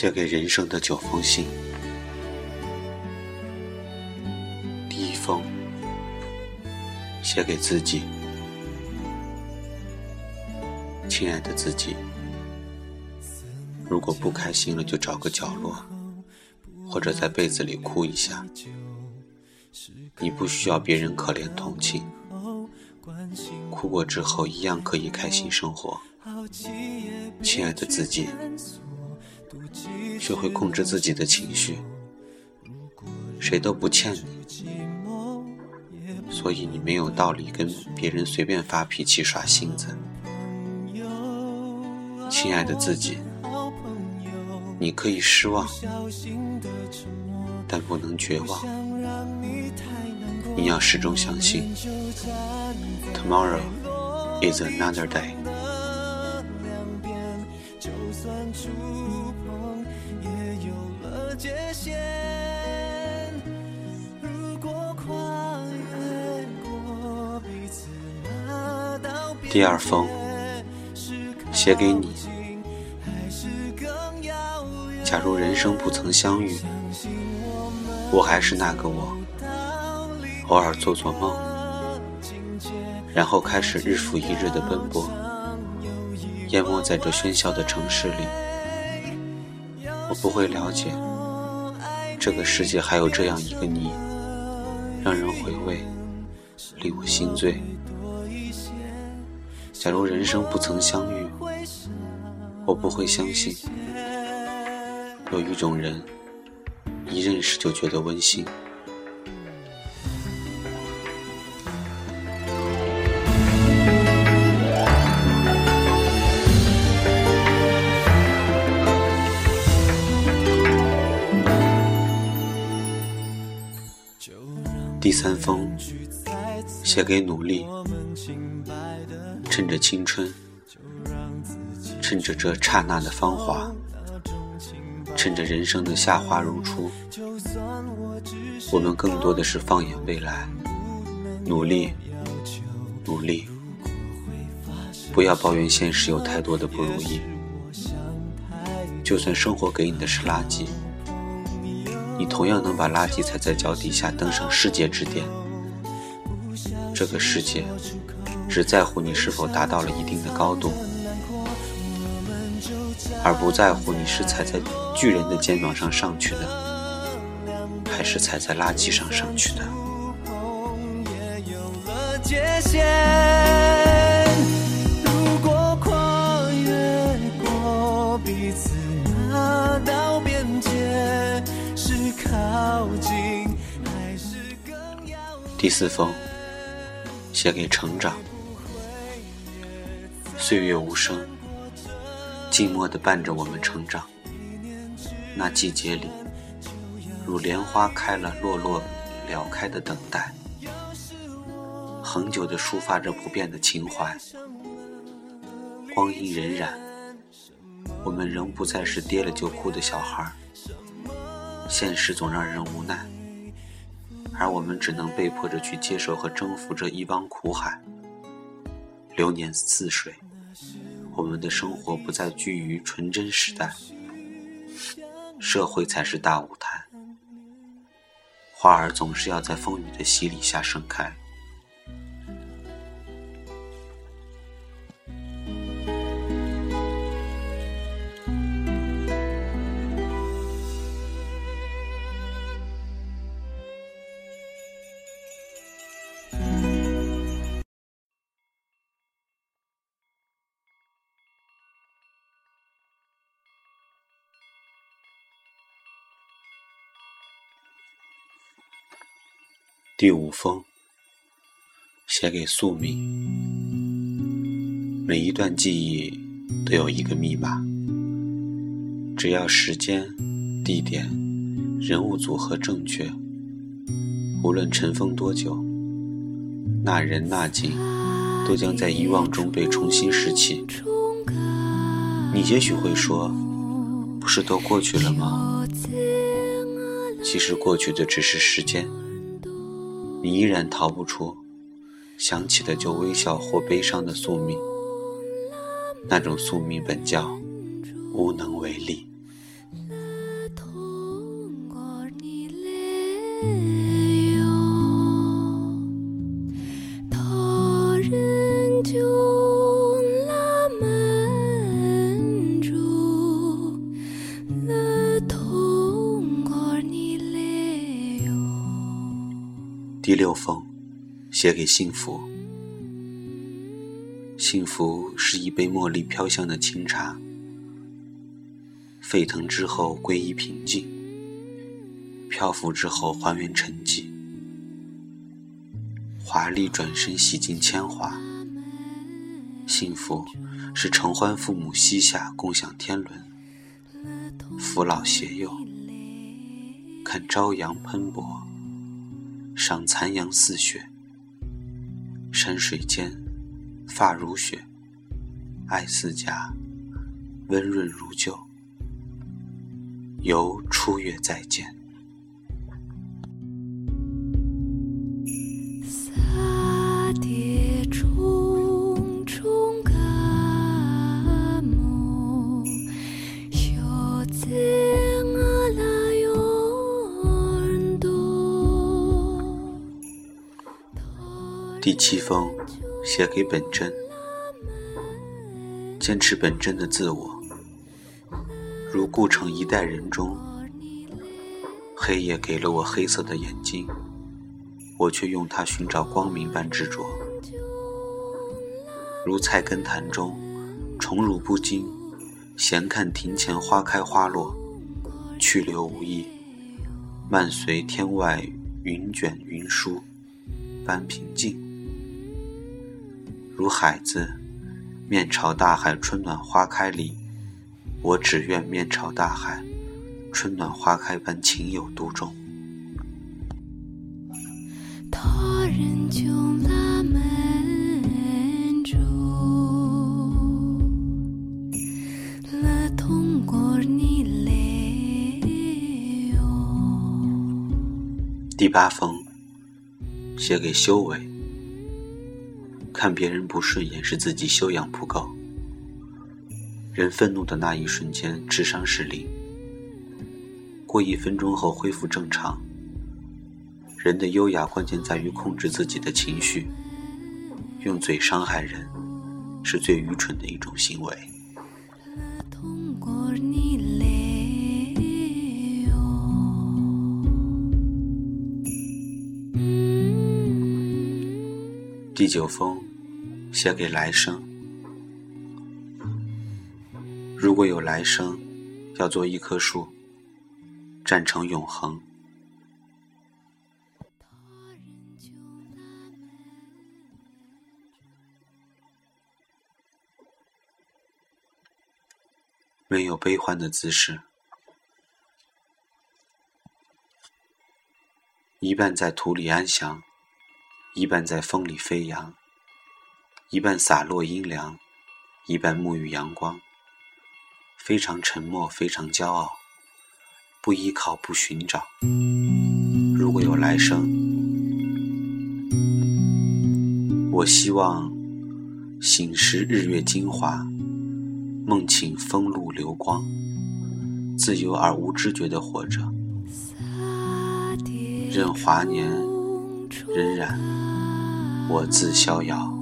写给人生的九封信，第一封写给自己，亲爱的自己，如果不开心了，就找个角落，或者在被子里哭一下。你不需要别人可怜同情，哭过之后一样可以开心生活。亲爱的自己。学会控制自己的情绪，谁都不欠你，所以你没有道理跟别人随便发脾气耍性子。亲爱的自己，你可以失望，但不能绝望。你要始终相信，Tomorrow is another day。也有了界限第二封，写给你。假如人生不曾相遇，我还是那个我，偶尔做做梦，然后开始日复一日的奔波，淹没在这喧嚣的城市里。我不会了解，这个世界还有这样一个你，让人回味，令我心醉。假如人生不曾相遇，我不会相信有一种人一认识就觉得温馨。第三封，写给努力。趁着青春，趁着这刹那的芳华，趁着人生的夏花如初，我们更多的是放眼未来，努力，努力，不要抱怨现实有太多的不如意。就算生活给你的是垃圾，你同样能把垃圾踩在脚底下，登上世界之巅。这个世界。只在乎你是否达到了一定的高度，而不在乎你是踩在巨人的肩膀上上去的，还是踩在垃圾上上去的。第四封，写给成长。岁月无声，寂寞地伴着我们成长。那季节里，如莲花开了，落落了开的等待，恒久地抒发着不变的情怀。光阴荏苒，我们仍不再是跌了就哭的小孩。现实总让人无奈，而我们只能被迫着去接受和征服这一汪苦海。流年似水。我们的生活不再居于纯真时代，社会才是大舞台。花儿总是要在风雨的洗礼下盛开。第五封，写给宿命。每一段记忆都有一个密码，只要时间、地点、人物组合正确，无论尘封多久，那人那景都将在遗忘中被重新拾起。你也许会说，不是都过去了吗？其实过去的只是时间。你依然逃不出想起的就微笑或悲伤的宿命，那种宿命本叫无能为力。第六封，写给幸福。幸福是一杯茉莉飘香的清茶，沸腾之后归于平静，漂浮之后还原沉寂，华丽转身洗尽铅华。幸福是承欢父母膝下共享天伦，扶老携幼，看朝阳喷薄。赏残阳似雪，山水间，发如雪，爱似家，温润如旧，由初月再见。第七封，写给本真。坚持本真的自我，如故城一代人中，黑夜给了我黑色的眼睛，我却用它寻找光明般执着。如菜根谭中，宠辱不惊，闲看庭前花开花落，去留无意，漫随天外云卷云舒般平静。如海子，面朝大海，春暖花开里，我只愿面朝大海，春暖花开般情有独钟。第八封，写给修为。看别人不顺眼是自己修养不够。人愤怒的那一瞬间，智商是零。过一分钟后恢复正常。人的优雅关键在于控制自己的情绪。用嘴伤害人，是最愚蠢的一种行为。第九封。写给来生。如果有来生，要做一棵树，站成永恒。没有悲欢的姿势，一半在土里安详，一半在风里飞扬。一半洒落阴凉，一半沐浴阳光。非常沉默，非常骄傲，不依靠，不寻找。如果有来生，我希望醒时日月精华，梦醒风露流光，自由而无知觉地活着，任华年荏苒，我自逍遥。